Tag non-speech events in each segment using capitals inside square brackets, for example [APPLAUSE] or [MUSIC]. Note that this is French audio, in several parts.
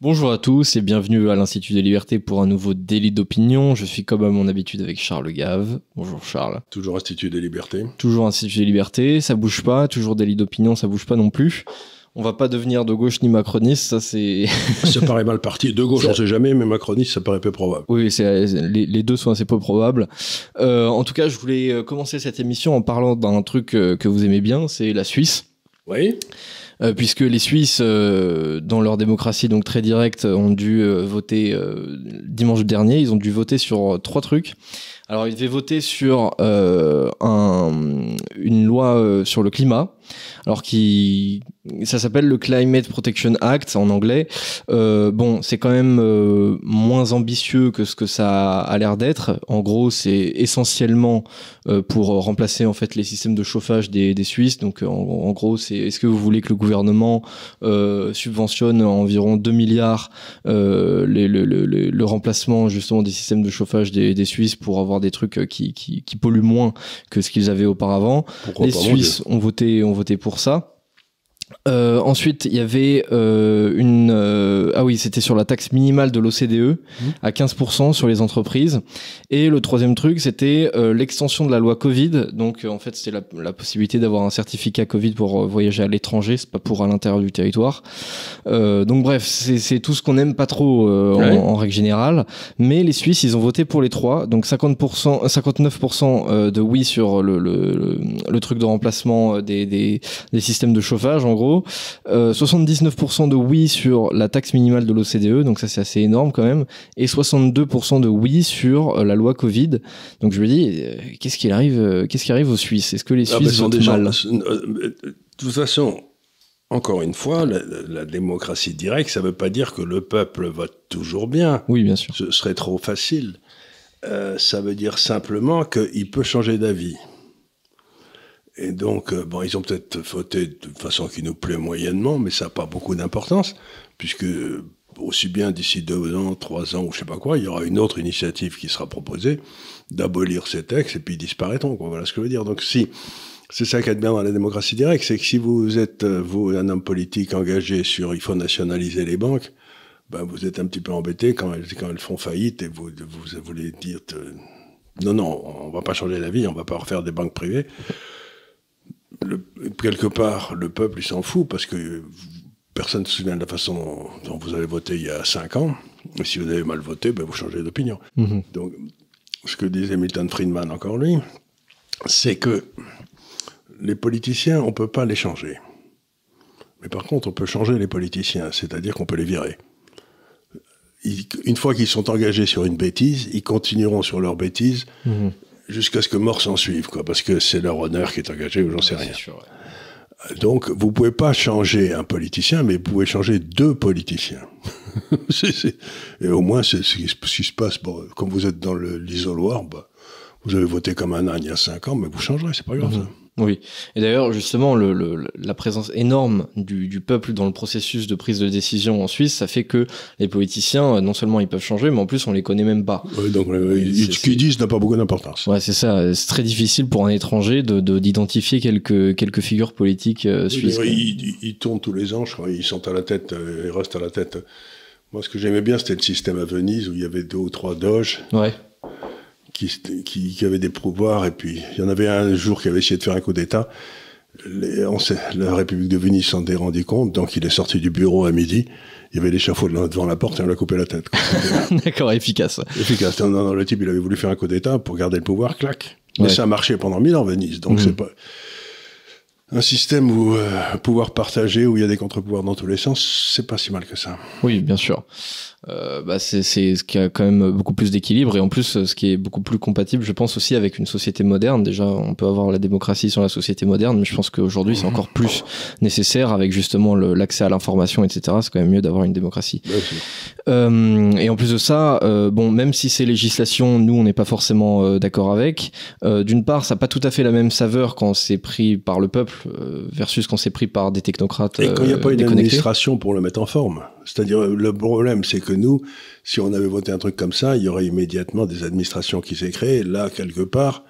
Bonjour à tous et bienvenue à l'Institut des libertés pour un nouveau délit d'opinion. Je suis comme à mon habitude avec Charles Gave. Bonjour Charles. Toujours Institut des libertés. Toujours Institut des libertés, ça bouge pas. Toujours délit d'opinion, ça bouge pas non plus. On va pas devenir de gauche ni macroniste, ça c'est. [LAUGHS] ça paraît mal parti. De gauche, on sait jamais, mais macroniste, ça paraît peu probable. Oui, c'est, les, les, deux sont assez peu probables. Euh, en tout cas, je voulais euh, commencer cette émission en parlant d'un truc euh, que vous aimez bien, c'est la Suisse. Oui. Euh, puisque les Suisses, euh, dans leur démocratie donc très directe, ont dû euh, voter dimanche dernier. Ils ont dû voter sur trois trucs. Alors, ils devaient voter sur un, une loi sur le climat, alors qui ça s'appelle le Climate Protection Act en anglais. Euh, bon, c'est quand même euh, moins ambitieux que ce que ça a l'air d'être. En gros, c'est essentiellement euh, pour remplacer en fait les systèmes de chauffage des, des Suisses. Donc, en, en gros, c'est est-ce que vous voulez que le gouvernement euh, subventionne environ 2 milliards euh, le, le, le, le, remplacement justement des systèmes de chauffage des, des Suisses pour avoir des trucs qui, qui, qui polluent moins que ce qu'ils avaient auparavant? Pourquoi les pas, Suisses ont voté, ont voté pour ça. Euh, ensuite, il y avait euh, une euh, ah oui, c'était sur la taxe minimale de l'OCDE à 15% sur les entreprises. Et le troisième truc, c'était euh, l'extension de la loi Covid. Donc en fait, c'était la, la, possibilité d'avoir un certificat Covid pour voyager à l'étranger, c'est pas pour à l'intérieur du territoire. donc bref, c'est tout ce qu'on aime pas trop ouais. en, en, règle générale. Mais les Suisses, ils ont voté pour les trois. Donc 50%, 59% de oui sur le, le, le, truc de remplacement des, des, des systèmes de chauffage. En gros. Euh, 79% de oui sur la taxe minimale de l'OCDE, donc ça c'est assez énorme quand même, et 62% de oui sur euh, la loi Covid. Donc je me dis, euh, qu'est-ce qui arrive, qu'est-ce qui arrive aux Suisses? Est-ce que les Suisses ah, mal? De toute façon, encore une fois, la, la, démocratie directe, ça ne veut pas dire que le peuple vote toujours bien. Oui, bien sûr. Ce serait trop facile. Ça veut dire simplement qu'il peut changer d'avis. Et donc, euh, bon, ils ont peut-être voté de façon qui nous plaît moyennement, mais ça n'a pas beaucoup d'importance, puisque aussi bien d'ici deux ans, trois ans, ou je sais pas quoi, il y aura une autre initiative qui sera proposée d'abolir ces textes, et puis ils disparaîtront. Voilà ce que je veux dire. Donc, si, c'est ça qui est bien dans la démocratie directe, c'est que si vous êtes, euh, vous, un homme politique engagé sur il faut nationaliser les banques, ben, vous êtes un petit peu embêté quand elles, quand elles font faillite et vous, vous, voulez dire, euh, non, non, on va pas changer la vie, on va pas refaire des banques privées le, quelque part, le peuple, il s'en fout parce que personne ne se souvient de la façon dont vous avez voté il y a cinq ans. Et si vous avez mal voté, ben vous changez d'opinion. -hmm. Donc, ce que disait Milton Friedman, encore lui, c'est que les politiciens, on peut pas les changer. Mais par contre, on peut changer les politiciens, c'est-à-dire qu'on peut les virer. Ils, une fois qu'ils sont engagés sur une bêtise, ils continueront sur leur bêtise -hmm jusqu'à ce que mort s'en suive, quoi, parce que c'est leur honneur qui est engagé ou j'en sais rien. Sûr, ouais. Donc, vous pouvez pas changer un politicien, mais vous pouvez changer deux politiciens. [LAUGHS] c est, c est... Et au moins, c'est ce qui se passe. Bon, comme vous êtes dans l'isoloir, bah, vous avez voté comme un âne il y a cinq ans, mais vous changerez, c'est pas grave. Mm -hmm. ça. Oui, et d'ailleurs justement le, le, la présence énorme du, du, peuple dans le processus de prise de décision en Suisse, ça fait que les politiciens, non seulement ils peuvent changer, mais en plus on les connaît même pas. Oui, donc euh, ce qu'ils disent n'a pas beaucoup d'importance. Ouais, c'est ça. C'est très difficile pour un étranger de d'identifier quelques quelques figures politiques euh, suisses. Oui, ils, ils, tournent tous les ans, je crois. Ils sont à la tête, euh, ils restent à la tête. Moi, ce que j'aimais bien, c'était le système à Venise où il y avait deux ou trois doges. Ouais qui, qui, qui, avait des pouvoirs, et puis il y en avait un jour qui avait essayé de faire un coup d'État. Les, on sait, la République de Venise s'en est rendu compte, donc il est sorti du bureau à midi. Il y avait l'échafaud devant la porte et on l'a coupé la tête. [LAUGHS] D'accord, efficace. Efficace. Non, non, le type, il avait voulu faire un coup d'État pour garder le pouvoir, clac. Mais ouais. ça a marché pendant mille ans, Venise. Donc mmh. c'est pas un système où euh, pouvoir partagé, où il y a des contre-pouvoirs dans tous les sens, c'est pas si mal que ça. Oui, bien sûr. Euh, bah c'est ce qui a quand même beaucoup plus d'équilibre et en plus ce qui est beaucoup plus compatible, je pense aussi avec une société moderne. Déjà, on peut avoir la démocratie sur la société moderne, mais je pense qu'aujourd'hui c'est encore plus nécessaire avec justement l'accès à l'information, etc. C'est quand même mieux d'avoir une démocratie. Euh, et en plus de ça, euh, bon, même si ces législations, nous, on n'est pas forcément euh, d'accord avec. euh, D'une part, ça n'a pas tout à fait la même saveur quand c'est pris par le peuple euh, versus quand c'est pris par des technocrates. Et quand il n'y a pas une déconnectés. administration pour le mettre en forme. C'est-à-dire, le problème, c'est que nous, si on avait voté un truc comme ça, il y aurait immédiatement des administrations qui s'est créées. Là, quelque part,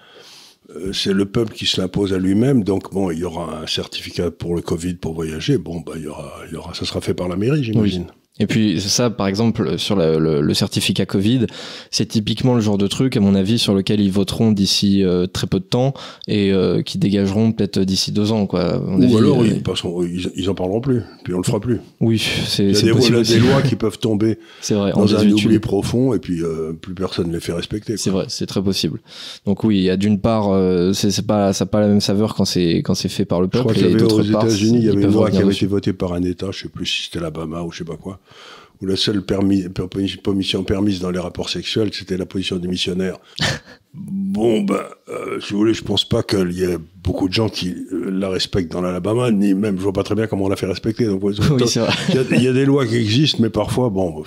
euh, c'est le peuple qui se l'impose à lui-même. Donc, bon, il y aura un certificat pour le Covid pour voyager. Bon, bah, il y aura, il y aura, ça sera fait par la mairie, j'imagine. Oui. Et puis ça, par exemple, sur le, le, le certificat Covid, c'est typiquement le genre de truc, à mon avis, sur lequel ils voteront d'ici euh, très peu de temps et euh, qui dégageront peut-être d'ici deux ans. Quoi. Ou avis, alors, euh, ils, passeront- ils, ils en parleront plus, puis on le fera plus. oui, c'est des, possible il y a aussi. des lois qui peuvent tomber [LAUGHS] C'est vrai, en dans un oubli profond, et puis euh, plus personne ne les fait respecter. C'est vrai, c'est très possible. Donc oui, il y a d'une part, euh, c'est c'est pas, ça a pas la même saveur quand c'est quand c'est fait par le Je crois peuple, qu'il y et avait d'autre aux part, États-Unis, il y avait une loi qui avait été votée par un État, je sais plus si c'était l'Alabama ou je sais pas quoi, où la seule permis, per- position permise dans les rapports sexuels, c'était la position du missionnaire. [LAUGHS] bon, ben, euh, si vous voulez, je pense pas qu'il y ait beaucoup de gens qui euh, la respectent dans l'Alabama, ni même, je vois pas très bien comment on la fait respecter. Donc, [LAUGHS] Oui, il, y y a des lois qui existent, mais parfois, bon,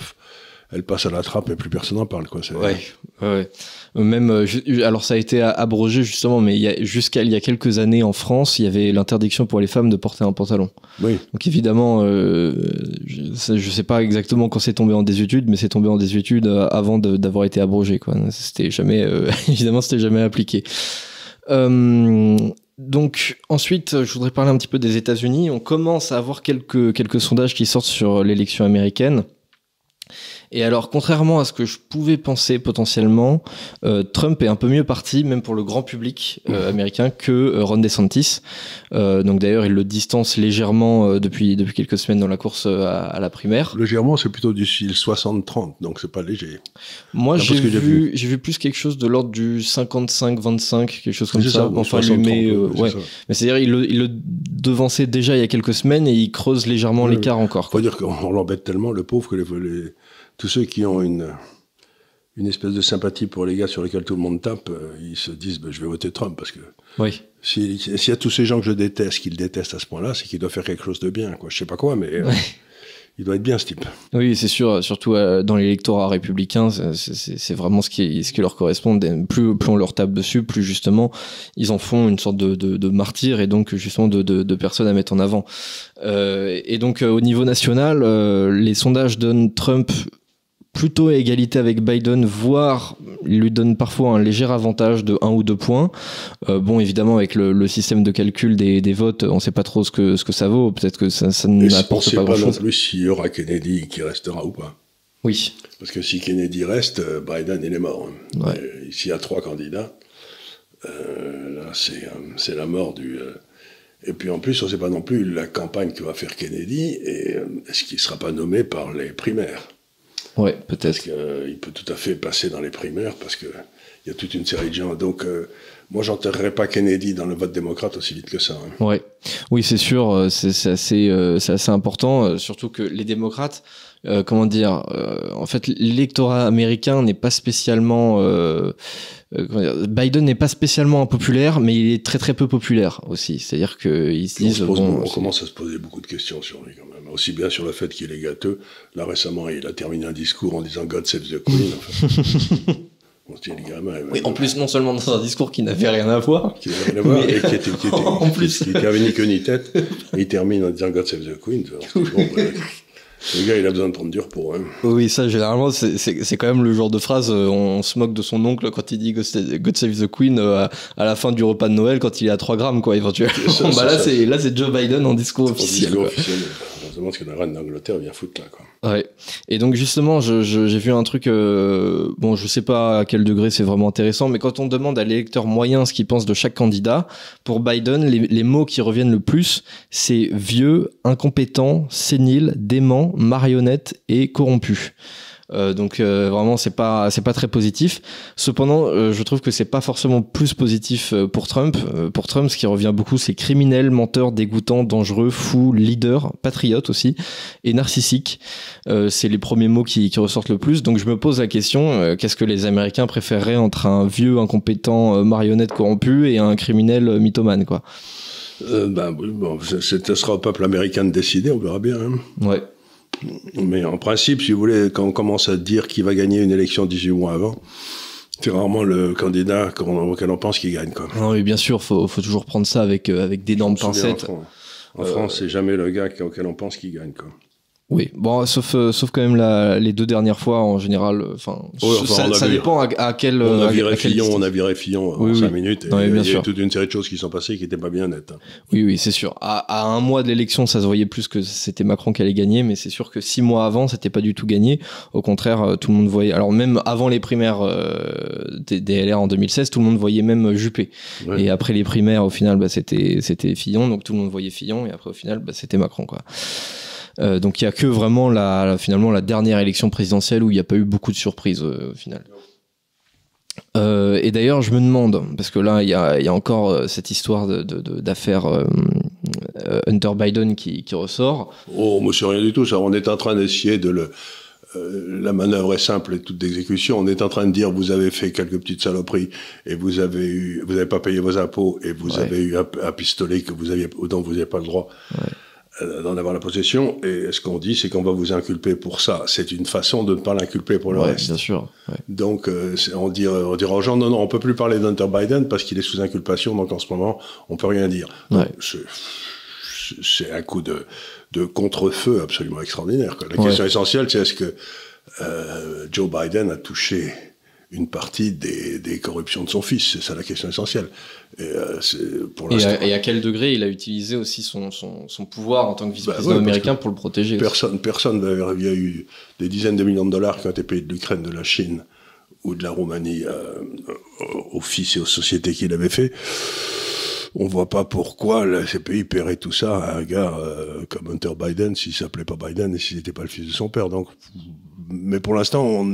pff, elles passent à la trappe et plus personne n'en parle, quoi. Ouais, Même, euh, alors ça a été abrogé justement, mais il y a- jusqu'à il y a quelques années en France, il y avait l'interdiction pour les femmes de porter un pantalon. Oui. Donc évidemment, euh, je, je sais pas exactement quand c'est tombé en désuétude, mais c'est tombé en désuétude euh, avant d'avoir été abrogé. Quoi. C'était jamais, euh, [LAUGHS] évidemment, c'était jamais appliqué. Euh, donc ensuite, je voudrais parler un petit peu des États-Unis. On commence à avoir quelques quelques sondages qui sortent sur l'élection américaine. Et alors, contrairement à ce que je pouvais penser potentiellement, euh, Trump est un peu mieux parti, même pour le grand public euh, américain, que euh, Ron DeSantis. Donc d'ailleurs, il le distance légèrement depuis, depuis quelques semaines dans la course à, à la primaire. Légèrement, c'est plutôt du style 60-30, donc c'est pas léger. Moi, j'ai vu, plus quelque chose de l'ordre du 55-25, quelque chose comme ça. Enfin, lui 60-30, met, c'est ouais. ça. Mais c'est-à-dire, il le, il le devançait déjà il y a quelques semaines et il creuse légèrement l'écart encore. faut dire qu'on l'embête tellement, le pauvre, que les, les- tous ceux qui ont une, une espèce de sympathie pour les gars sur lesquels tout le monde tape, euh, ils se disent ben, je vais voter Trump parce que Oui. si- s'il y a tous ces gens que je déteste, qui le détestent à ce point-là, c'est qu'il doit faire quelque chose de bien. Quoi. Je sais pas quoi, mais euh, Ouais. il doit être bien ce type. Oui, c'est sûr, surtout euh, dans l'électorat républicain, c'est- vraiment ce qui, ce qui leur correspond. Plus, plus on leur tape dessus, plus justement, ils en font une sorte de, de, de martyr et donc justement de, de, de personnes à mettre en avant. Et donc au niveau national, les sondages donnent Trump plutôt à égalité avec Biden, voire lui donnent parfois un léger avantage de 1 ou 2 points. Euh, bon, évidemment, avec le, le système de calcul des, des votes, on sait pas trop ce que, ce que ça vaut. Peut-être que ça, ça on ne n'apporte sait pas grand-chose. plus s'il y aura Kennedy qui restera ou pas. Oui. Parce que si Kennedy reste, euh, Biden, il est mort. hein. Ouais. Euh, S'il y a trois candidats, euh, là, c'est la mort du... euh, Et puis en plus, on ne sait pas non plus la campagne que va faire Kennedy et est-ce qu'il ne sera pas nommé par les primaires? Ouais, peut-être. qu'il peut tout à fait passer dans les primaires parce qu'il y a toute une série de gens. Donc euh, moi, j'enterrerai pas Kennedy dans le vote démocrate aussi vite que ça. hein. Ouais, oui, c'est sûr, euh, c'est assez, euh, assez important, euh, surtout que les démocrates, euh, comment dire, euh, en fait, l'électorat américain n'est pas spécialement, euh, euh, dire, Biden n'est pas spécialement impopulaire, mais il est très très peu populaire aussi. C'est-à-dire qu'ils se on, disent, bon, on commence à se poser beaucoup de questions sur lui quand même. Aussi bien sur le fait qu'il est gâteux. Là récemment, il a terminé un discours en disant God save the Queen. [LAUGHS] Enfin, on se dit, le gamin, oui, en plus, non seulement dans un discours qui n'avait rien à voir, qui n'avait rien à voir Mais- et qui était, qui était- [LAUGHS] En plus. qui, ni queue ni tête. Et il termine en disant God save the Queen. Bon, le gars, il a besoin de prendre du repos. Hein. Oui, ça, généralement, c'est- quand même le genre de phrase, euh, on se moque de son oncle quand il dit God Save, God Save the Queen euh, à, à la fin du repas de Noël quand il est à 3 grammes, quoi, éventuellement. Ça, bah ça, là, c'est Joe Biden en discours officiel. quoi. officiel. Se demande ce que la reine d'Angleterre vient foutre là. Quoi. Ouais. Et donc justement, j'ai vu un truc. euh, bon, je sais pas à quel degré c'est vraiment intéressant, mais quand on demande à l'électeur moyen ce qu'il pense de chaque candidat, pour Biden, les, les mots qui reviennent le plus, c'est vieux, incompétent, sénile, dément, marionnette et corrompu. Euh, donc euh, vraiment c'est pas c'est pas très positif. Cependant, euh, je trouve que c'est pas forcément plus positif euh, pour Trump. Euh, pour Trump, ce qui revient beaucoup, c'est criminel, menteur, dégoûtant, dangereux, fou, leader, patriote aussi et narcissique. Euh, c'est les premiers mots qui, qui ressortent le plus. Donc je me pose la question euh, qu'est-ce que les Américains préféreraient entre un vieux incompétent euh, marionnette corrompu et un criminel mythomane quoi? Euh, ben, oui, bon, c'est- ce sera au peuple américain de décider, on verra bien. hein. Ouais. Mais en principe, si vous voulez, quand on commence à dire qui va gagner une élection 18 mois avant, c'est rarement le candidat auquel on pense qu'il gagne. Quoi. Non, mais bien sûr, faut, faut toujours prendre ça avec, euh, avec d'énormes pincettes. En, France, c'est jamais le gars auquel on pense qu'il gagne. Quoi. Oui, bon, sauf, euh, sauf quand même la, les deux dernières fois en général. euh, Enfin, ça, vu- dépend à, à quel. On a viré à quelle Fillon, on a viré Fillon en Oui, 5 oui. minutes. Et Ouais, bien il y a sûr. toute une série de choses qui sont passées qui n'étaient pas bien nettes. hein. Oui, oui, c'est sûr. À, un mois de l'élection, ça se voyait plus que c'était Macron qui allait gagner, mais c'est sûr que six mois avant, c'était pas du tout gagné. Au contraire, euh, tout le monde voyait. Alors même avant les primaires euh, des, des LR en 2016, tout le monde voyait même Juppé. Ouais. Et après les primaires, au final, bah, c'était c'était Fillon, donc tout le monde voyait Fillon, et après au final, bah, c'était Macron, quoi. Euh, donc il y a que vraiment la, la- finalement la dernière élection présidentielle où il n'y a pas eu beaucoup de surprises euh, au final. Euh, et d'ailleurs, je me demande, parce que là, il y a, il y a encore cette histoire de- de- de- d'affaire Hunter Biden qui, qui ressort. Oh, monsieur, rien du tout. Ça, on est en train d'essayer de le. euh, la manœuvre est simple et toute d'exécution. On est en train de dire vous avez fait quelques petites saloperies et vous avez eu, vous n'avez pas payé vos impôts et vous Ouais. avez eu un, un pistolet que vous aviez, dont vous n'avez pas le droit euh, d'en avoir la possession. Et ce qu'on dit, c'est qu'on va vous inculper pour ça. C'est une façon de ne pas l'inculper pour le Ouais, reste. bien sûr. ouais. Donc, euh, c'est- on, dira aux gens, non, non, on peut plus parler d'Hunter Biden parce qu'il est sous inculpation, donc en ce moment, on peut rien dire. Ouais. c'est- un coup de, de contre-feu absolument extraordinaire. quoi. La question essentielle, c'est est-ce que euh, Joe Biden a touché une partie des, des corruptions de son fils C'est ça la question essentielle. Et, euh, pour Et à, et à quel degré il a utilisé aussi son, son, son pouvoir en tant que vice-président Bah ouais, américain pour le protéger aussi. Personne, personne va- il y a eu des dizaines de millions de dollars qui ont été payés de l'Ukraine, de la Chine ou de la Roumanie euh, aux fils et aux sociétés qu'il avait fait. On voit pas pourquoi là, ces pays paieraient tout ça à un gars euh, comme Hunter Biden s'il s'appelait pas Biden et s'il n'était pas le fils de son père. Donc, mais pour l'instant,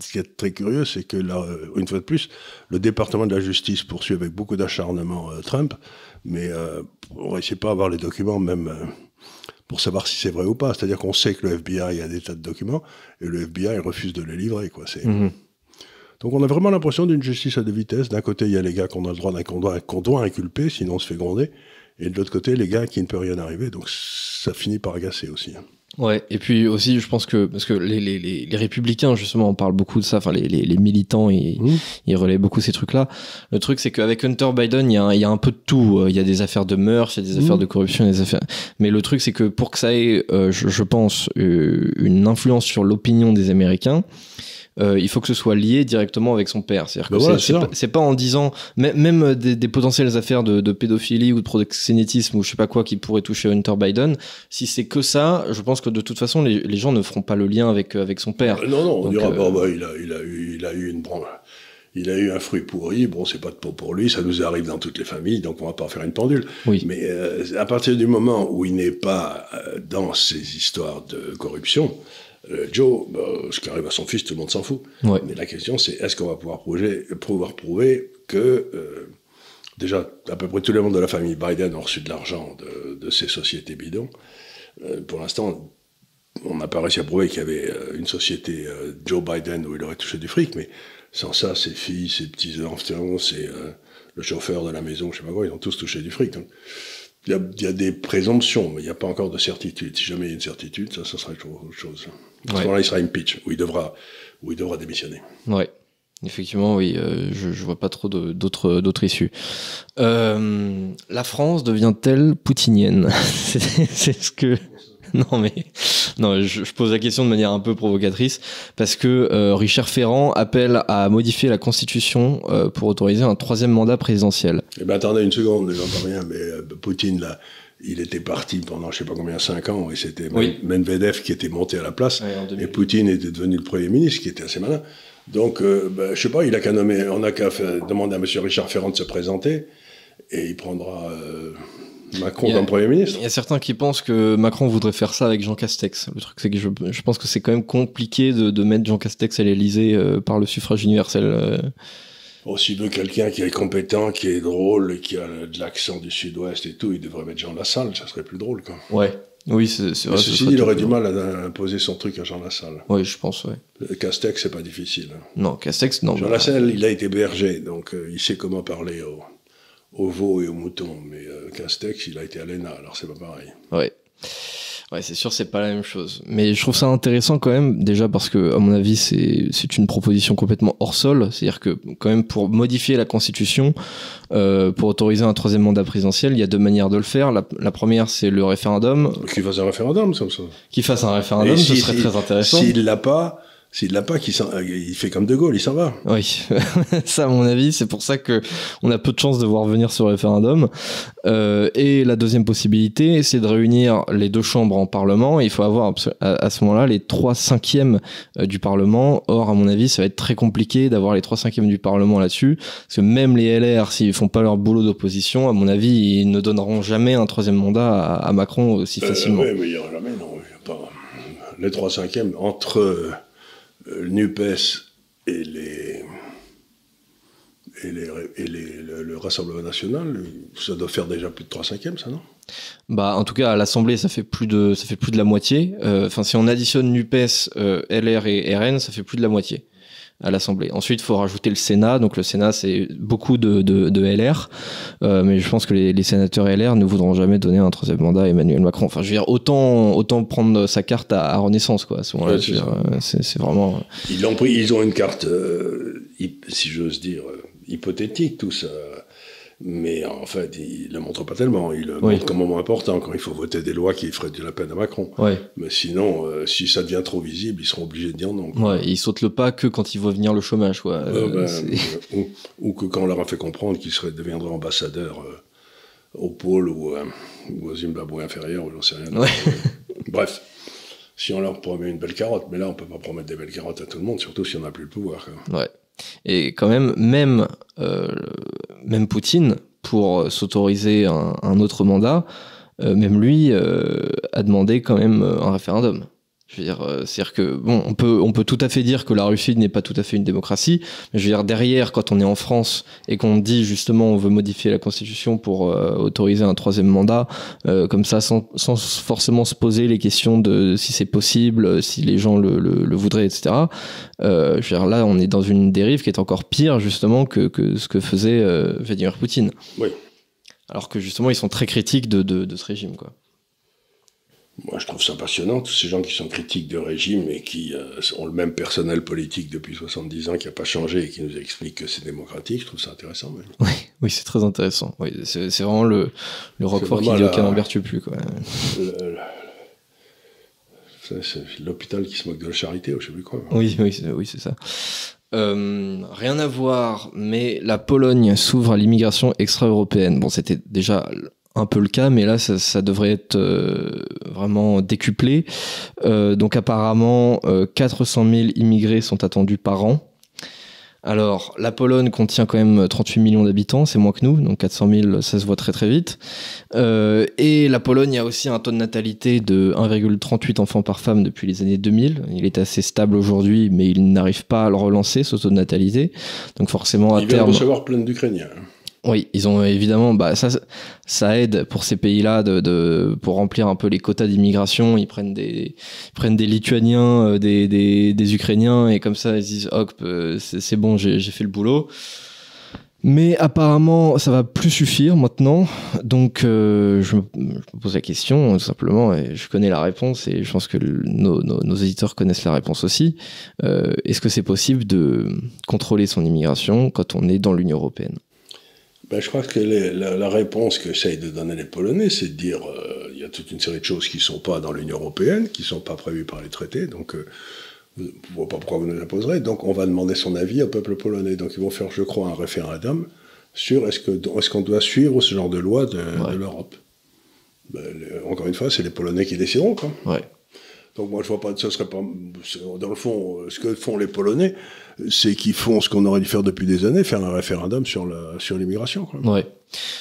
ce qui est très curieux, c'est que là, euh, une fois de plus, le département de la justice poursuit avec beaucoup d'acharnement euh, Trump, mais euh, on réussit pas à avoir les documents même. euh, pour savoir si c'est vrai ou pas. C'est-à-dire qu'on sait que le FBI a des tas de documents et le FBI refuse de les livrer. Quoi. C'est... Mhm. Donc on a vraiment l'impression d'une justice à deux vitesses. D'un côté, il y a les gars qu'on a le droit d'un- qu'on doit, inculper, sinon on se fait gronder. Et de l'autre côté, les gars qui ne peut rien arriver. Donc ça finit par agacer aussi. hein. Ouais, et puis aussi, je pense que, parce que les, les, les, les républicains, justement, on parle beaucoup de ça, enfin, les, les, les militants, ils, Mhm. ils relaient beaucoup ces trucs-là. Le truc, c'est qu'avec Hunter Biden, il y, a un, il y a un peu de tout. Euh, Il y a des affaires de mœurs, il y a des Mhm. affaires de corruption, des affaires. Mais le truc, c'est que pour que ça ait, euh, je, je pense, euh, une influence sur l'opinion des Américains, euh, il faut que ce soit lié directement avec son père. C'est-à-dire que Ben voilà, c'est- pas, en disant, même, même des, des potentielles affaires de, de pédophilie ou de proxénétisme ou je sais pas quoi qui pourraient toucher Hunter Biden, si c'est que ça, je pense que de toute façon, les, les gens ne feront pas le lien avec, euh, avec son père. Euh, non, non, on Donc, dira, euh, bon, bah, il, a, il, a eu, il a eu une branche. Il a eu un fruit pourri, bon, c'est pas de peau pour lui, ça nous arrive dans toutes les familles, donc on va pas en faire une pendule. Oui. Mais euh, à partir du moment où il n'est pas euh, dans ces histoires de corruption, euh, Joe, bah, ce qui arrive à son fils, tout le monde s'en fout. Ouais. Mais la question, c'est est-ce qu'on va pouvoir prouver, pouvoir prouver que euh, déjà à peu près tout le monde de la famille Biden ont reçu de l'argent de, de ces sociétés bidons. Euh, pour l'instant, on n'a pas réussi à prouver qu'il y avait euh, une société euh, Joe Biden où il aurait touché du fric, mais sans ça, ses filles, ses petits-enfants, c'est euh, le chauffeur de la maison, je sais pas quoi, ils ont tous touché du fric. Donc, il y, a, il y a des présomptions, mais il n'y a pas encore de certitude. Si jamais il y a une certitude, ça, ça sera autre chose. À ce moment-là, il sera impeach, où il devra, où il devra démissionner. Ouais. Effectivement, oui, euh, je, je vois pas trop d'autres d'autres issues. Euh, la France devient-elle poutinienne [LAUGHS] C'est ce que. Non mais non, je, je pose la question de manière un peu provocatrice parce que euh, Richard Ferrand appelle à modifier la Constitution pour autoriser un troisième mandat présidentiel. Eh ben attendez une seconde, j'entends rien, mais euh, Poutine, là, il était parti pendant je sais pas combien, cinq ans, et c'était Oui. Medvedev qui était monté à la place, Ouais, en 2000. et Poutine était devenu le Premier ministre, qui était assez malin. Donc, euh, ben, je sais pas, il a qu'à nommer, on a qu'à demander à M. Richard Ferrand de se présenter, et il prendra euh, Macron a- comme Premier ministre. Il y a certains qui pensent que Macron voudrait faire ça avec Jean Castex. Le truc, c'est que je, je pense que c'est quand même compliqué de, de mettre Jean Castex à l'Élysée euh, par le suffrage universel. Euh. Oh, s'il veut quelqu'un qui est compétent, qui est drôle, qui a de l'accent du sud-ouest et tout, il devrait mettre Jean Lassalle, ça serait plus drôle, quoi. Ouais. Oui, c'est Mais vrai. ce ceci dit, il aurait du mal à imposer son truc à Jean Lassalle. Oui, je pense, ouais. Euh, Castex, c'est pas difficile. hein. Non, Castex, non. Jean bah, Lassalle, il a été berger, donc euh, il sait comment parler aux, aux veaux et aux moutons. Mais euh, Castex, il a été à l'ENA, alors c'est pas pareil. Ouais. Ouais, c'est sûr, c'est pas la même chose. Mais je trouve ça intéressant quand même, déjà parce que, à mon avis, c'est, c'est une proposition complètement hors sol. C'est-à-dire que, quand même, pour modifier la Constitution, euh, pour autoriser un troisième mandat présidentiel, il y a deux manières de le faire. La, la première, c'est le référendum. Qu'il fasse un référendum, ça. ça. Qu'il fasse un référendum, Et ce si- serait si- très intéressant. S'il l'a pas, s'il l'a pas, qu'il euh, il fait comme De Gaulle, il s'en va. Oui, [LAUGHS] ça à mon avis, c'est pour ça que on a peu de chances de voir venir ce référendum. Euh, et la deuxième possibilité, c'est de réunir les deux chambres en Parlement. Il faut avoir à, ce moment-là les trois cinquièmes euh, du Parlement. Or, à mon avis, ça va être très compliqué d'avoir les trois cinquièmes du Parlement là-dessus, parce que même les LR, s'ils font pas leur boulot d'opposition, à mon avis, ils ne donneront jamais un troisième mandat à, à Macron aussi facilement. oui, mais il n'y aura jamais, non. pas- Les trois cinquièmes, entre euh, le NUPES et les. Et, les, et les- le, le Rassemblement national, ça doit faire déjà plus de 3 cinquièmes, ça, non? Bah, en tout cas, à l'Assemblée, ça fait plus de, ça fait plus de la moitié. Euh, Enfin, si on additionne Nupes, euh, LR et RN, ça fait plus de la moitié à l'Assemblée. Ensuite, il faut rajouter le Sénat. Donc, le Sénat, c'est beaucoup de, de, de LR. Euh, mais je pense que les, les sénateurs LR ne voudront jamais donner un troisième mandat à Emmanuel Macron. Enfin, je veux dire, autant, autant prendre sa carte à, à Renaissance, quoi. À ce moment-là, Ouais, c'est euh, c'est vraiment. Ils l'ont pris, ils ont une carte, euh, si j'ose dire, euh, hypothétique, tout ça. Mais en fait, ils ne le montrent pas tellement. Ils le Oui. montrent comme moment important quand il faut voter des lois qui feraient de la peine à Macron. Mais sinon, euh, si ça devient trop visible, ils seront obligés de dire non. Ouais. Ils sautent le pas que quand il voit venir le chômage, quoi. Euh, ben, [LAUGHS] euh, ou, ou que quand on leur a fait comprendre qu'ils deviendraient ambassadeurs euh, au pôle ou, ou au Zimbabwe inférieur, ou j'en sais rien. Ouais. Bref, si on leur promet une belle carotte, mais là on peut pas promettre des belles carottes à tout le monde, surtout si on n'a plus le pouvoir. quoi. Ouais. Et quand même, même, euh, même Poutine, pour euh, s'autoriser un, autre mandat, euh, même lui euh, a demandé quand même un référendum. Je veux dire, euh, c'est-à-dire que bon, on peut, on peut tout à fait dire que la Russie n'est pas tout à fait une démocratie, mais je veux dire derrière, quand on est en France et qu'on dit justement on veut modifier la constitution pour euh, autoriser un troisième mandat, euh, comme ça, sans, sans forcément se poser les questions de si c'est possible, si les gens le, le, le voudraient, etc. Euh, je veux dire, là, on est dans une dérive qui est encore pire justement que, que ce que faisait euh, Vladimir Poutine. Oui. Alors que justement, ils sont très critiques de, de, de ce régime, quoi. Moi, je trouve ça passionnant, tous ces gens qui sont critiques de régime et qui euh, ont le même personnel politique depuis 70 ans, qui n'a pas changé et qui nous expliquent que c'est démocratique. Je trouve ça intéressant. même. Oui, oui, c'est très intéressant. Oui, c'est vraiment le, le Roquefort qui dit aucun Lambert tue plus, quoi. Le- l'hôpital qui se moque de la charité, ou je sais plus quoi. Oui, oui, c'est oui, c'est ça. Euh, rien à voir, mais la Pologne s'ouvre à l'immigration extra-européenne. Bon, c'était déjà un peu le cas, mais là, ça, ça devrait être euh, vraiment décuplé. Euh, donc apparemment, euh, 400 000 immigrés sont attendus par an. Alors, la Pologne contient quand même 38 millions d'habitants, c'est moins que nous, donc 400 000, ça se voit très très vite. Euh, et la Pologne a aussi un taux de natalité de 1,38 enfants par femme depuis les années 2000. Il est assez stable aujourd'hui, mais il n'arrive pas à le relancer, ce taux de natalité. Donc forcément, à viennent terme... recevoir plein d'Ukrainiens. Oui, ils ont évidemment, bah, ça, ça aide pour ces pays-là de, de, pour remplir un peu les quotas d'immigration. Ils prennent des, ils prennent des Lituaniens, euh, des, des, des Ukrainiens, et comme ça, ils se disent, hop, euh, c'est bon, j'ai fait le boulot. Mais apparemment, ça va plus suffire maintenant. Donc, euh, je, me, pose la question, tout simplement, et je connais la réponse, et je pense que nos, nos, nos éditeurs connaissent la réponse aussi. Euh, Est-ce que c'est possible de contrôler son immigration quand on est dans l'Union européenne? Ben, je crois que les- la, la réponse qu'essayent de donner les Polonais, c'est de dire euh, il y a toute une série de choses qui ne sont pas dans l'Union européenne, qui ne sont pas prévues par les traités, donc euh, je ne vois pas pourquoi vous nous l'imposerez. Donc on va demander son avis au peuple polonais. Donc ils vont faire, je crois, un référendum sur est-ce qu'on doit suivre ce genre de loi de, Ouais. de l'Europe. Ben, encore une fois, c'est les Polonais qui décideront. Quoi. Ouais. Donc moi je vois pas, ce serait pas, c'est- dans le fond, euh, ce que font les Polonais, c'est qu'ils font ce qu'on aurait dû faire depuis des années, faire un référendum sur la- sur l'immigration. Ouais.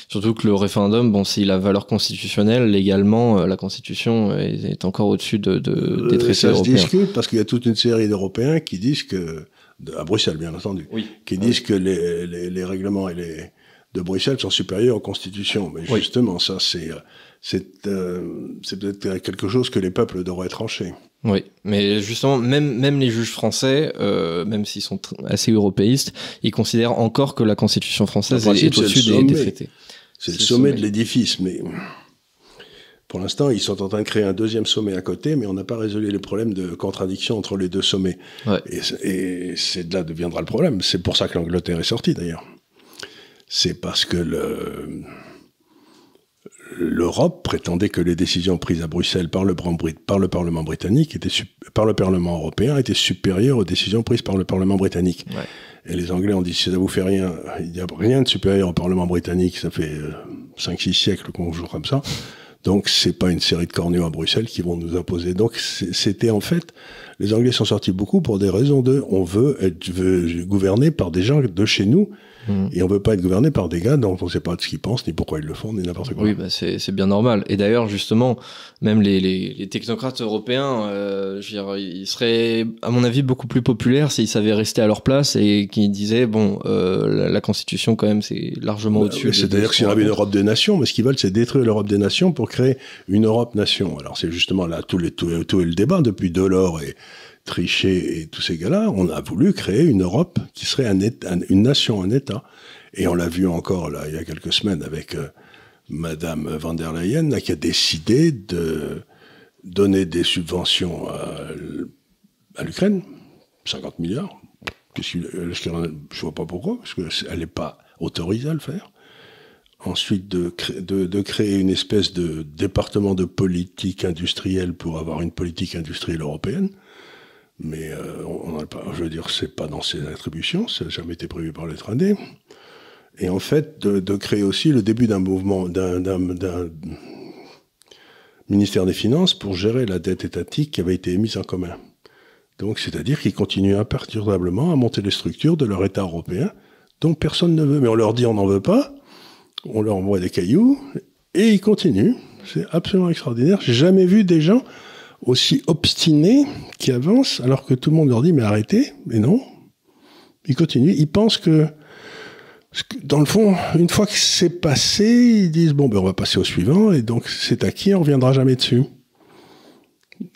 Surtout que le référendum, bon, s'il a valeur constitutionnelle, légalement, euh, la Constitution est, est encore au-dessus de, de- des Euh, traités ça se européens. discute parce qu'il y a toute une série d'Européens qui disent que, de- à Bruxelles bien entendu, Oui. qui disent que les, les, les règlements et les, de Bruxelles sont supérieurs aux constitutions. Mais Oui. justement, ça c'est euh, c'est euh, c'est peut-être quelque chose que les peuples devraient trancher. Oui, mais justement, même, même les juges français, euh, même s'ils sont assez européistes, ils considèrent encore que la Constitution française est, principe, est c'est le au-dessus des, sommet. des traités. C'est le le sommet de l'édifice, mais Pour l'instant, ils sont en train de créer un deuxième sommet à côté, mais on n'a pas résolu les problèmes de contradiction entre les deux sommets. Ouais. Et, c'est de là deviendra le problème. C'est pour ça que l'Angleterre est sortie d'ailleurs. C'est parce que le, l'Europe prétendait que les décisions prises à Bruxelles par le, par le Parlement britannique étaient par le Parlement européen étaient supérieures aux décisions prises par le Parlement britannique. Ouais. Et les Anglais ont dit si ça vous fait rien, il n'y a rien de supérieur au Parlement britannique. Ça fait 5-6 siècles qu'on joue comme ça. Donc c'est pas une série de corneaux à Bruxelles qui vont nous imposer. Donc c'était en fait, les Anglais sont sortis beaucoup pour des raisons de, on veut être veut gouverner par des gens de chez nous Mmh. Et on veut pas être gouverné par des gars dont on sait pas ce qu'ils pensent, ni pourquoi ils le font, ni n'importe quoi. Oui, bah c'est bien normal. Et d'ailleurs, justement, même les, les, les technocrates européens, euh, je veux dire, ils seraient, à mon avis, beaucoup plus populaires s'ils savaient rester à leur place et qu'ils disaient, bon, euh, la, la, Constitution, quand même, c'est largement bah, au-dessus. C'est-à-dire qu'il y aurait une Europe des nations, mais ce qu'ils veulent, c'est détruire l'Europe des nations pour créer une Europe nation. Alors c'est justement là tout, les, tout, tout est le débat depuis Delors et Trichet et tous ces gars-là, on a voulu créer une Europe qui serait un, un, une nation, un État. Et on l'a vu encore là il y a quelques semaines avec euh, Madame van der Leyen qui a décidé de donner des subventions à, l'Ukraine, 50 milliards. je ne vois pas pourquoi, parce qu'elle n'est pas autorisée à le faire. Ensuite, de, créer une espèce de département de politique industrielle pour avoir une politique industrielle européenne. Mais euh, on, je veux dire, c'est pas dans ses attributions, ça n'a jamais été prévu par les traités et en fait de, de créer aussi le début d'un mouvement, d'un ministère des Finances pour gérer la dette étatique qui avait été émise en commun. Donc, c'est-à-dire qu'ils continuent imperturbablement à monter les structures de leur État européen dont personne ne veut. Mais on leur dit on n'en veut pas, on leur envoie des cailloux, et ils continuent. C'est absolument extraordinaire. J'ai jamais vu des gens aussi obstinés qui avancent alors que tout le monde leur dit mais arrêtez. Mais non, ils continuent. Ils pensent que dans le fond, une fois que c'est passé, ils disent bon ben on va passer au suivant et donc c'est acquis, on reviendra jamais dessus.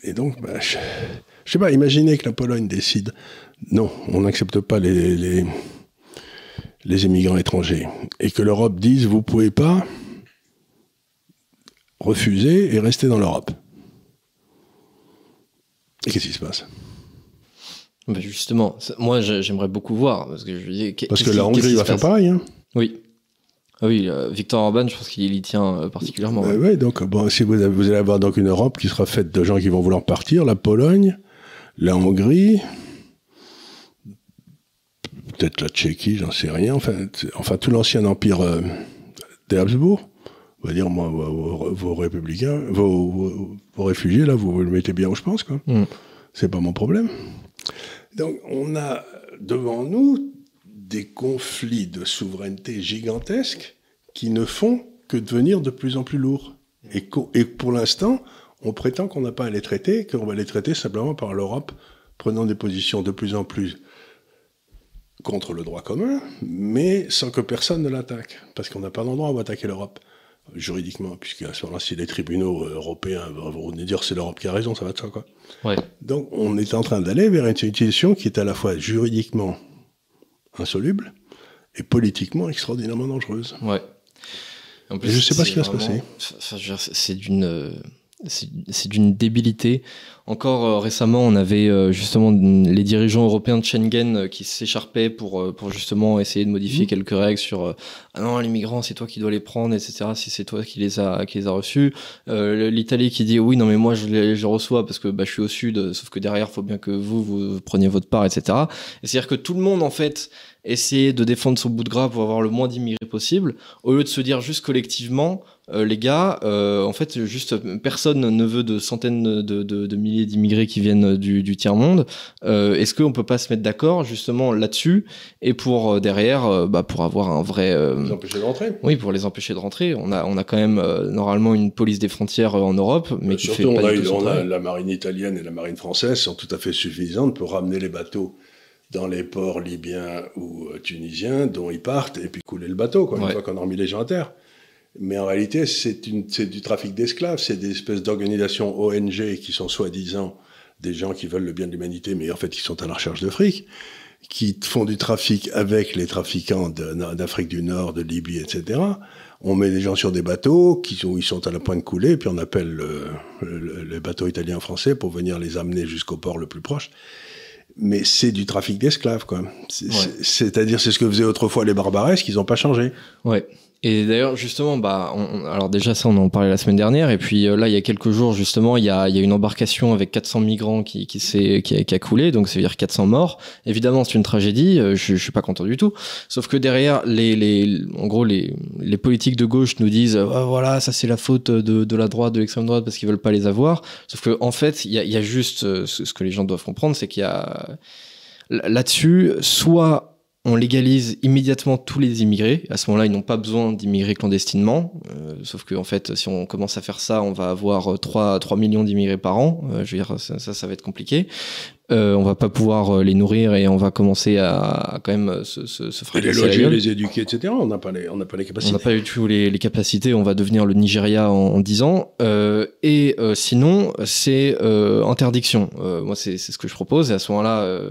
Et donc, ben, je, sais pas, imaginez que la Pologne décide non, on n'accepte pas les, les, les émigrants étrangers et que l'Europe dise vous pouvez pas refuser et rester dans l'Europe. Et qu'est-ce qui se passe? Bah justement, moi j'aimerais beaucoup voir. Parce que, je dis, parce que la Hongrie va faire pareil. Hein. Oui. Ah oui, euh, Victor Orban, je pense qu'il y tient euh, particulièrement. Euh, oui, donc bon, si vous, avez, vous, allez avoir donc une Europe qui sera faite de gens qui vont vouloir partir, la Pologne, la Hongrie, peut-être la Tchéquie, j'en sais rien, enfin, enfin tout l'ancien empire euh, des Habsbourg. On va dire, moi, vos, vos républicains, vos, vos, réfugiés, là, vous, vous, le mettez bien où je pense, quoi. Mm. C'est pas mon problème. Donc on a devant nous des conflits de souveraineté gigantesques qui ne font que devenir de plus en plus lourds. Et, et pour l'instant, on prétend qu'on n'a pas à les traiter, qu'on va les traiter simplement par l'Europe, prenant des positions de plus en plus contre le droit commun, mais sans que personne ne l'attaque, parce qu'on n'a pas d'endroit où attaquer l'Europe juridiquement, puisque à ce moment-là, si les tribunaux euh, européens vont dire c'est l'Europe qui a raison, ça va de ça, quoi. Ouais. Donc, on est en train d'aller vers une situation qui est à la fois juridiquement insoluble et politiquement extraordinairement dangereuse. Ouais. En plus, je ne sais pas ce qui va se passer. C'est d'une euh, c'est d'une débilité. Encore euh, récemment, on avait euh, justement les dirigeants européens de Schengen euh, qui s'écharpaient pour, pour justement essayer de modifier mmh. quelques règles sur ah non les migrants c'est toi qui dois les prendre etc si c'est toi qui les a qui les a reçus l'Italie qui dit oui non mais moi je les, je reçois parce que bah, je suis au sud sauf que derrière faut bien que vous vous preniez votre part etc et c'est à dire que tout le monde en fait essayer de défendre son bout de gras pour avoir le moins d'immigrés possible, au lieu de se dire juste collectivement, euh, les gars, euh, en fait, juste personne ne veut de centaines de, de, de milliers d'immigrés qui viennent du, du tiers-monde. Euh, Est-ce qu'on peut pas se mettre d'accord justement là-dessus et pour derrière, bah, pour avoir un vrai... les empêcher de rentrer Oui, pour les empêcher de rentrer. On a, on a quand même normalement une police des frontières en Europe, mais qui surtout, fait pas on, a, on a la marine italienne et la marine française sont tout à fait suffisantes pour ramener les bateaux dans les ports libyens ou euh, tunisiens dont ils partent et puis couler le bateau, quoi, ouais. une fois qu'on a remis les gens à terre. Mais en réalité, c'est du trafic d'esclaves, c'est des espèces d'organisations ONG qui sont soi-disant des gens qui veulent le bien de l'humanité, mais en fait, qui sont à la recherche de fric. qui font du trafic avec les trafiquants d'Afrique du Nord, de Libye, etc. On met des gens sur des bateaux qui sont, ils sont à la pointe de couler, puis on appelle les bateaux italiens français pour venir les amener jusqu'au port le plus proche mais c'est du trafic d'esclaves, quoi. C'est-à-dire, c'est ce que faisaient autrefois les barbaresques, ils n'ont pas changé. Ouais. Et d'ailleurs, justement, bah, alors déjà ça, on en parlait la semaine dernière, et puis euh, là, il y a quelques jours, justement, il y a, y a une embarcation avec 400 migrants qui, qui, qui, a, qui a coulé, donc ça veut dire 400 morts. Évidemment, c'est une tragédie, euh, je, je suis pas content du tout. Sauf que derrière, les, les, en gros, les, les politiques de gauche nous disent, ah, voilà, ça c'est la faute de, de la droite, de l'extrême droite, parce qu'ils veulent pas les avoir. Sauf que en fait, il y a, y a juste euh, ce que les gens doivent comprendre, c'est qu'il y a là-dessus, soit on légalise immédiatement tous les immigrés. À ce moment-là, ils n'ont pas besoin d'immigrer clandestinement. Euh, sauf que, en fait, si on commence à faire ça, on va avoir 3, 3 millions d'immigrés par an. Euh, je veux dire, ça, ça, va être compliqué euh, on va pas pouvoir euh, les nourrir et on va commencer à, à quand même se, se, se les loger, les éduquer, etc. On n'a pas les, on n'a pas les capacités. On n'a pas du tout les, les, capacités. On va devenir le Nigeria en, en 10 ans. Euh, et euh, sinon, c'est euh, interdiction. moi, c'est ce que je propose. Et à ce moment-là,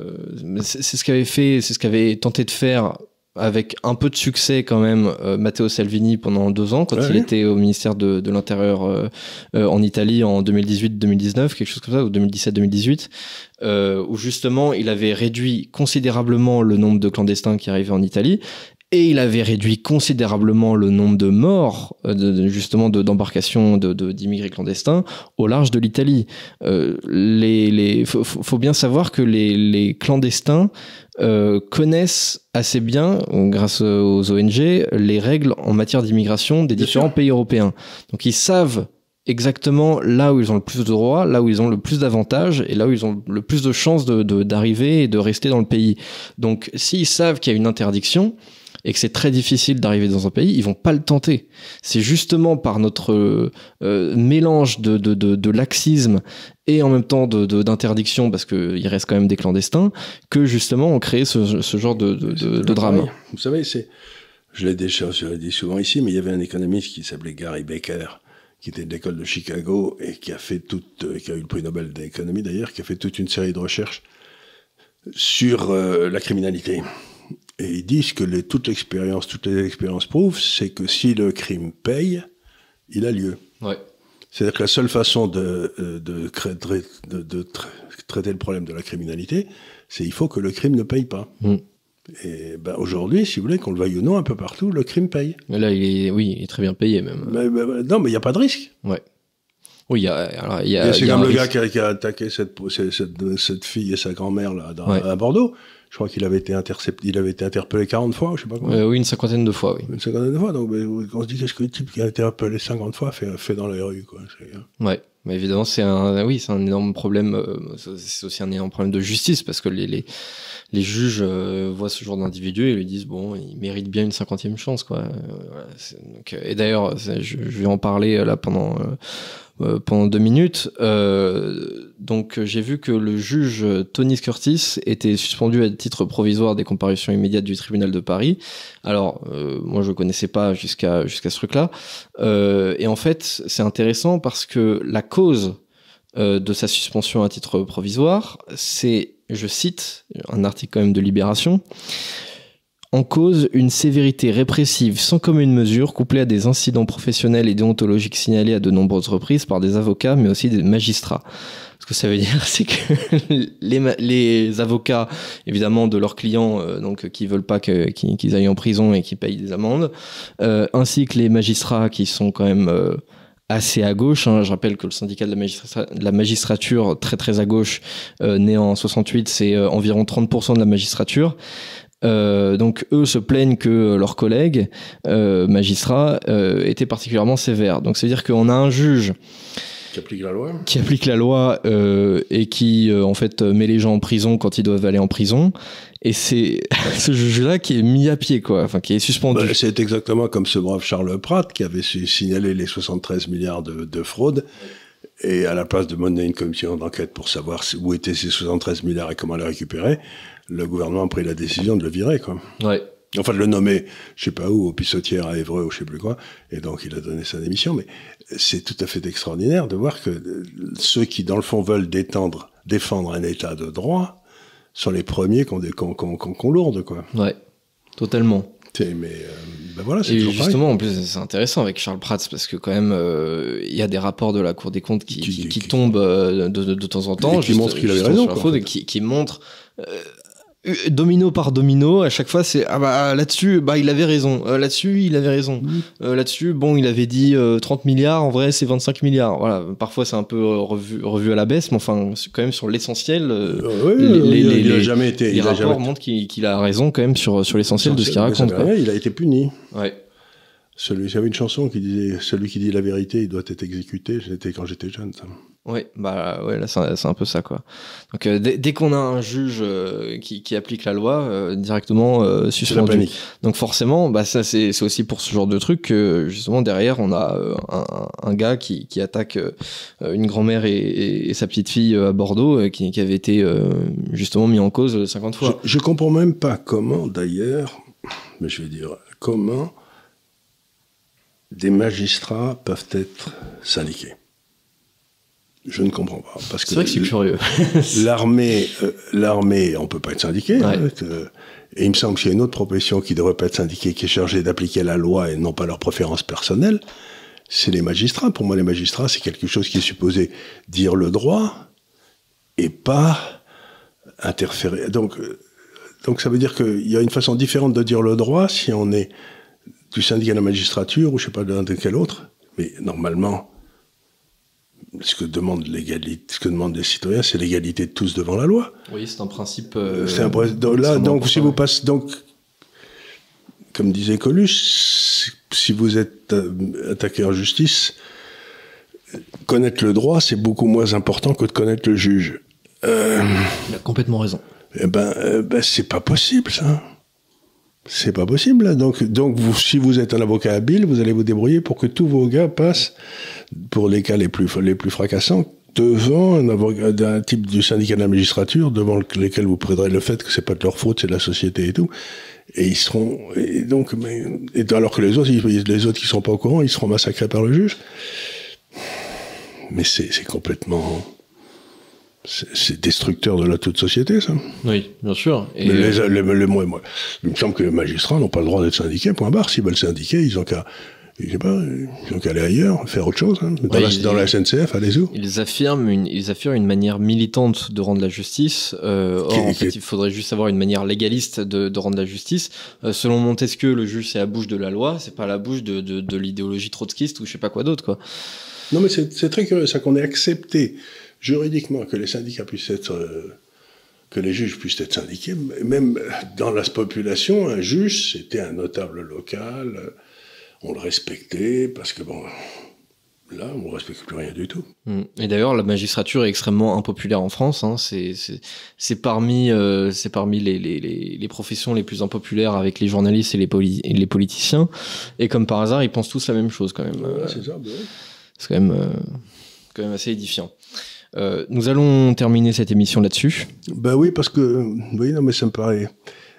c'est ce qu'avait fait, c'est ce qu'avait tenté de faire avec un peu de succès quand même euh, Matteo Salvini pendant deux ans quand il était au ministère de, de l'Intérieur euh, euh, en Italie en 2018-2019 quelque chose comme ça ou 2017-2018 euh, où justement il avait réduit considérablement le nombre de clandestins qui arrivaient en Italie et il avait réduit considérablement le nombre de morts, euh, de, justement d'embarcations de, d'immigrés clandestins au large de l'Italie. Euh, les, les, faut, faut, bien savoir que les, les clandestins euh, connaissent assez bien, grâce aux ONG, les règles en matière d'immigration des différents pays européens. Donc ils savent exactement là où ils ont le plus de droits, là où ils ont le plus d'avantages et là où ils ont le plus de chances d'arriver de, et de rester dans le pays. Donc s'ils savent qu'il y a une interdiction, et que c'est très difficile d'arriver dans un pays, ils vont pas le tenter. C'est justement par notre euh, mélange de, de, de, de, laxisme et en même temps d'interdiction, parce qu'il reste quand même des clandestins, que justement on crée ce, ce genre de, de drame. Vous savez, c'est, je l'ai déjà dit souvent ici, mais il y avait un économiste qui s'appelait Gary Baker, qui était de l'école de Chicago et qui a fait toute, qui a eu le prix Nobel d'économie d'ailleurs, qui a fait toute une série de recherches sur euh, la criminalité. Et ils disent que les, toute l'expérience, toutes les expériences prouvent, c'est que si le crime paye, il a lieu. Ouais. C'est-à-dire que la seule façon de, euh, de, de, de, traiter le problème de la criminalité, c'est il faut que le crime ne paye pas. Mm. Et ben aujourd'hui, si vous voulez, qu'on le veuille ou non, un peu partout, le crime paye. Là, il est, oui, il est très bien payé même. Mais, non, mais il n'y a pas de risque. Ouais. Oui, il y a, alors, il y a. C'est comme le gars qui a, qui a, attaqué cette, cette, cette, fille et sa grand-mère là, dans, à Bordeaux je crois qu'il avait été intercepté, il avait été interpellé 40 fois, je sais pas quoi. Euh, oui, une cinquantaine de fois, oui. Une cinquantaine de fois, donc on se dit qu'est-ce que le type qui a été interpellé 50 fois fait, fait dans la rue, quoi. Hein. Ouais. Mais évidemment, c'est un, oui, c'est un énorme problème. Euh, c'est aussi un énorme problème de justice parce que les, les, les juges euh, voient ce genre d'individu et lui disent bon, il mérite bien une cinquantième chance, quoi. donc, et d'ailleurs, je, je, vais en parler là pendant pendant deux minutes. Euh, donc j'ai vu que le juge Tony Curtis était suspendu à titre provisoire des comparutions immédiates du tribunal de Paris. Alors euh, moi je connaissais pas jusqu'à jusqu'à ce truc-là. Euh, et en fait c'est intéressant parce que la cause euh, de sa suspension à titre provisoire, c'est, je cite un article quand même de Libération, en cause une sévérité répressive sans commune mesure couplée à des incidents professionnels et déontologiques signalés à de nombreuses reprises par des avocats mais aussi des magistrats. Ce que ça veut dire, [LAUGHS] c'est que les, avocats, évidemment, de leurs clients, euh, donc qui veulent pas qu'ils aillent en prison et qui payent des amendes, euh, ainsi que les magistrats qui sont quand même euh, assez à gauche. Hein. Je rappelle que le syndicat de la, magistrature, très très à gauche, né en 68, c'est environ 30% de la magistrature. Euh, donc eux se plaignent que leurs collègues euh, magistrats euh, étaient particulièrement sévères. Donc c'est à dire qu'on a un juge qui applique la loi, qui applique la loi et qui en fait met les gens en prison quand ils doivent aller en prison. Et c'est [LAUGHS] ce juge-là qui est mis à pied, quoi, enfin qui est suspendu. Bah, c'est exactement comme ce brave Charles Pratt qui avait signalé les 73 milliards de, de fraude. Et à la place de mener une commission d'enquête pour savoir où étaient ces 73 milliards et comment les récupérer, le gouvernement a pris la décision de le virer, quoi. Ouais. Enfin, de le nommer, je sais pas où, au pissotière à Évreux ou je sais plus quoi. Et donc, il a donné sa démission. Mais c'est tout à fait extraordinaire de voir que ceux qui, dans le fond, veulent détendre, défendre un état de droit, sont les premiers qu'on lourde, quoi. Ouais, totalement. Mais euh, ben voilà, c'est Et toujours pareil. justement, en plus, c'est intéressant avec Charles Prats parce que quand même, euh, il y a des rapports de la Cour des comptes qui, Qui- qui, qui- qui qui- tombent euh, de, de, de temps en temps, Et qui montrent qu'il avait justement raison, quoi, en fait. qui, montrent euh, euh, domino par domino. À chaque fois, c'est ah bah là-dessus, bah il avait raison. Euh, là-dessus, il avait raison. Euh, là-dessus, bon, il avait dit euh, 30 milliards. En vrai, c'est 25 milliards. Voilà. Parfois, c'est un peu euh, revu, revu à la baisse, mais enfin, quand même sur l'essentiel. ouais, les- jamais été. les il a rapports montrent qu'il a raison quand même sur, sur l'essentiel de ce qu'il raconte. Il a été puni. Ouais. J'avais une chanson qui disait Celui qui dit la vérité, il doit être exécuté. C'était quand j'étais jeune, ça. Ouais, bah ouais, là c'est un peu ça quoi. Donc euh, dès, dès qu'on a un juge euh, qui, qui applique la loi, euh, directement euh, suspendu. Donc forcément, bah ça c'est aussi pour ce genre de truc que justement derrière on a un, un gars qui, qui attaque une grand-mère et, et- et sa petite fille à Bordeaux qui, qui avait été justement mis en cause 50 Je, fois. je comprends même pas comment, d'ailleurs, mais je vais dire, comment des magistrats peuvent être syndiqués. Je ne comprends pas. Parce que C'est vrai que c'est curieux. [LAUGHS] L'armée, euh, l'armée, on peut pas être syndiqué. Ouais. hein, et il me semble qu'il y a une autre profession qui devrait pas être syndiquée, qui est chargée d'appliquer la loi et non pas leurs préférences personnelles. C'est les magistrats. Pour moi, les magistrats, c'est quelque chose qui est supposé dire le droit et pas interférer. Donc, euh, donc ça veut dire qu'il y a une façon différente de dire le droit si on est du syndicat de la magistrature ou je sais pas de, de quel autre. Mais normalement, ce que demande l'égalité, ce que demandent les citoyens, c'est l'égalité de tous devant la loi. Oui, c'est un principe. euh, c'est un bref- donc là, donc si vous passez, donc, comme disait Coluche, si vous êtes euh, attaqué en justice, connaître le droit, c'est beaucoup moins important que de connaître le juge. Euh, Il a complètement raison. eh ben, euh, ben c'est pas possible, ça. C'est pas possible. là. Donc, donc vous, si vous êtes un avocat habile, vous allez vous débrouiller pour que tous vos gars passent, pour les cas les plus, les plus fracassants, devant un avocat d'un type du syndicat de la magistrature, devant le- lesquels vous prêterez le fait que c'est pas de leur faute, c'est de la société et tout. Et ils seront, et donc, mais, alors que les autres, les autres qui sont pas au courant, ils seront massacrés par le juge. Mais c'est complètement, c'est destructeur de la toute société, ça. Oui, bien sûr. Et, Mais euh, les, les- les- moi, moi, il me semble que les magistrats n'ont pas le droit d'être syndiqués, point barre. S'ils veulent syndiquer, ils ont qu'à, je sais pas, ils ont qu'à aller ailleurs, faire autre chose. hein. Dans, Ouais, la, ils- dans la SNCF, allez-y. Ils affirment, une, ils affirment une manière militante de rendre la justice. Euh, or, en fait, il faudrait juste avoir une manière légaliste de, de rendre la justice. Euh, selon Montesquieu, le juge, c'est la bouche de la loi, c'est pas la bouche de, de, de l'idéologie trotskiste ou je sais pas quoi d'autre, quoi. Non, mais c'est c'est très curieux, ça qu'on ait accepté juridiquement que les syndicats puissent être, euh, que les juges puissent être syndiqués. Même dans la population, un juge, c'était un notable local. euh, On le respectait parce que bon, là, on ne respecte plus rien du tout. Mm. Et d'ailleurs, la magistrature est extrêmement impopulaire en France. Hein. C'est, parmi, euh, parmi les, les, les, les professions les plus impopulaires avec les journalistes et les, poli- et les politiciens. Et comme par hasard, ils pensent tous la même chose quand même. Euh, Ouais, c'est ça. oui. C'est quand même, euh, quand même assez édifiant. Euh, nous allons terminer cette émission là-dessus. Ben oui, parce que, oui, non, mais ça me paraît.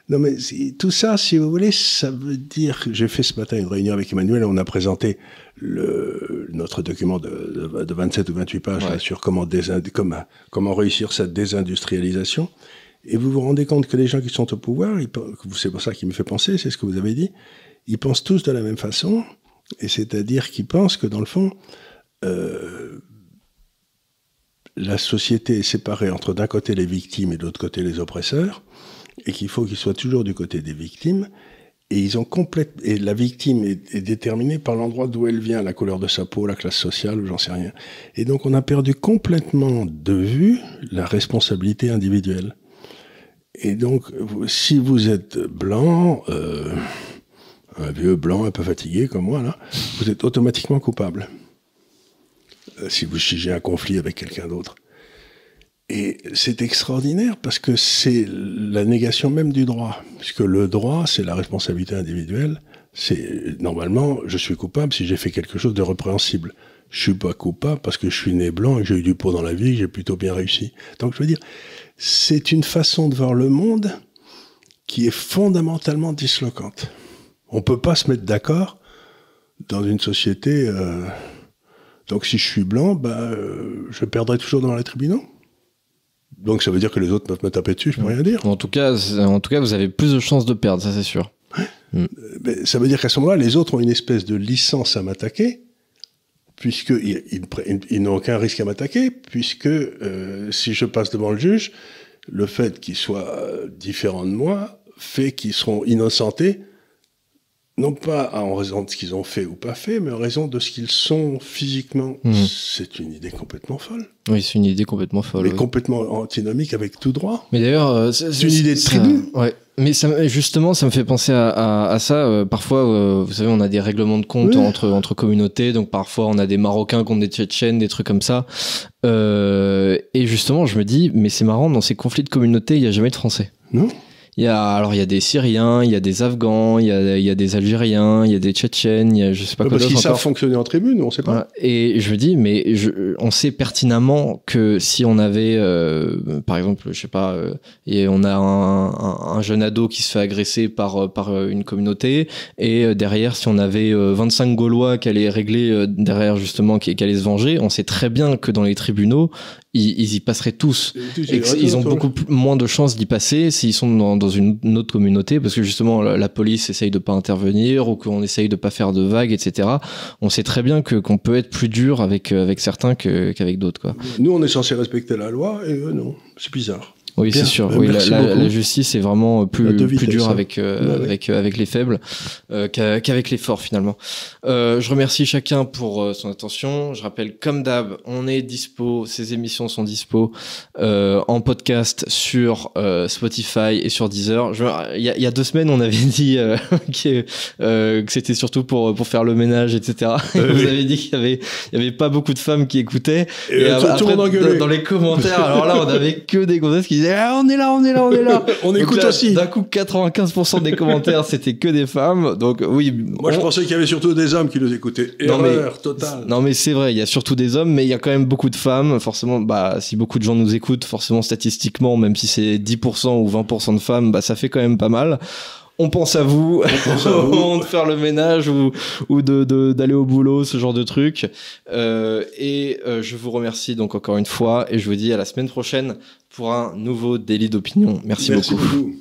Non, mais tout ça, si vous voulez, ça veut dire que j'ai fait ce matin une réunion avec Emmanuel, on a présenté le, notre document de, de, de 27 ou 28 pages Ouais. là, sur comment, comment, comment réussir cette désindustrialisation. Et vous vous rendez compte que les gens qui sont au pouvoir, ils c'est pour ça qui me fait penser, c'est ce que vous avez dit, ils pensent tous de la même façon, et c'est-à-dire qu'ils pensent que dans le fond, euh, la société est séparée entre d'un côté les victimes et de l'autre côté les oppresseurs, et qu'il faut qu'ils soient toujours du côté des victimes. Et ils ont et la victime est, déterminée par l'endroit d'où elle vient, la couleur de sa peau, la classe sociale, ou j'en sais rien. Et donc on a perdu complètement de vue la responsabilité individuelle. Et donc si vous êtes blanc, euh, un vieux blanc un peu fatigué comme moi là, vous êtes automatiquement coupable. Euh, si vous j'ai un conflit avec quelqu'un d'autre. Et c'est extraordinaire parce que c'est la négation même du droit. Puisque le droit, c'est la responsabilité individuelle. C'est normalement, je suis coupable si j'ai fait quelque chose de répréhensible. Je suis pas coupable parce que je suis né blanc et que j'ai eu du pot dans la vie, que j'ai plutôt bien réussi. Donc je veux dire, c'est une façon de voir le monde qui est fondamentalement dislocante. On peut pas se mettre d'accord dans une société. euh, donc si je suis blanc, bah, euh, je perdrai toujours devant les tribunaux. Donc ça veut dire que les autres peuvent me taper dessus, je peux rien dire. En tout cas, en tout cas, vous avez plus de chances de perdre, ça c'est sûr. Mais ça veut dire qu'à ce moment-là, les autres ont une espèce de licence à m'attaquer, puisqu'ils ils, pre- ils- ils n'ont aucun risque à m'attaquer, puisque euh, si je passe devant le juge, le fait qu'ils soient euh, différents de moi fait qu'ils seront innocentés, non pas en raison de ce qu'ils ont fait ou pas fait, mais en raison de ce qu'ils sont physiquement. Mhm. C'est une idée complètement folle, Oui, c'est une idée complètement folle. mais oui. complètement antinomique avec tout droit. Mais d'ailleurs, euh, c'est une idée de tribu. Ouais. Mais ça, justement, ça me fait penser à, à- à ça. Euh, parfois, euh, vous savez, on a des règlements de compte Oui. entre, entre communautés. Donc, parfois, on a des Marocains contre des Tchétchènes, des trucs comme ça. Euh, et justement, je me dis, mais c'est marrant, dans ces conflits de communautés, il n'y a jamais de Français. Non Il y a, alors, il y a des Syriens, il y a des Afghans, il y a, il y a des Algériens, il y a des Tchétchènes, il y a je sais pas quoi Parce qu'ils savent fonctionner en tribune, on ne sait pas. Voilà. Et je me dis, mais je, on sait pertinemment que si on avait, euh, par exemple, je sais pas, euh, et on a un, un- un jeune ado qui se fait agresser par, euh, par euh, une communauté, et euh, derrière, si on avait euh, 25 Gaulois qui allaient régler derrière, justement, qui, qui allaient se venger, on sait très bien que dans les tribunaux, ils, ils y passeraient tous. Et ils ont beaucoup moins de chances d'y passer s'ils sont dans, dans une, autre communauté parce que justement la, la police essaye de pas intervenir ou qu'on essaye de pas faire de vagues etc on sait très bien que qu'on peut être plus dur avec euh, avec certains que- qu'avec d'autres quoi Nous, on est censé respecter la loi, et eux, non. C'est bizarre. Oui c'est sûr Euh, oui, la, justice est vraiment À plus plus dure avec euh, Ouais, ouais. avec euh, avec les faibles euh, qu'a- qu'avec les forts finalement Euh, je remercie chacun pour euh, son attention je rappelle comme d'hab on est dispo ces émissions sont dispo euh, en podcast sur euh, Spotify et sur Deezer. Il y, y a deux semaines, on avait [LAUGHS] dit euh, que, euh, que c'était surtout pour, pour faire le ménage, etc. Et Euh, vous [LAUGHS] oui. avez dit qu'il y avait, il y avait pas beaucoup de femmes qui écoutaient. Et, Et euh, tout, après, tout dans les commentaires, alors là, on avait que des gonzesses qui disaient ah, on est là, on est là, on est là. [LAUGHS] On Donc écoute là, aussi. D'un coup, 95% des commentaires, c'était que des femmes. Donc oui. Moi, je pensais qu'il y avait surtout des hommes qui nous écoutaient. Non, mais- Erreur totale. Non mais c'est vrai, il y a surtout des hommes, mais il y a quand même beaucoup de femmes. Forcément, bah si beaucoup de gens nous écoutent, forcément statistiquement, même si c'est 10% ou 20% de femmes, bah ça fait quand même pas mal. On pense à vous, pense à au vous. [LAUGHS] moment de faire le ménage ou, ou de, de- d'aller au boulot, ce genre de truc. Euh, et euh, je vous remercie donc encore une fois et je vous dis à la semaine prochaine pour un nouveau délit d'opinion. Merci, Merci beaucoup. beaucoup.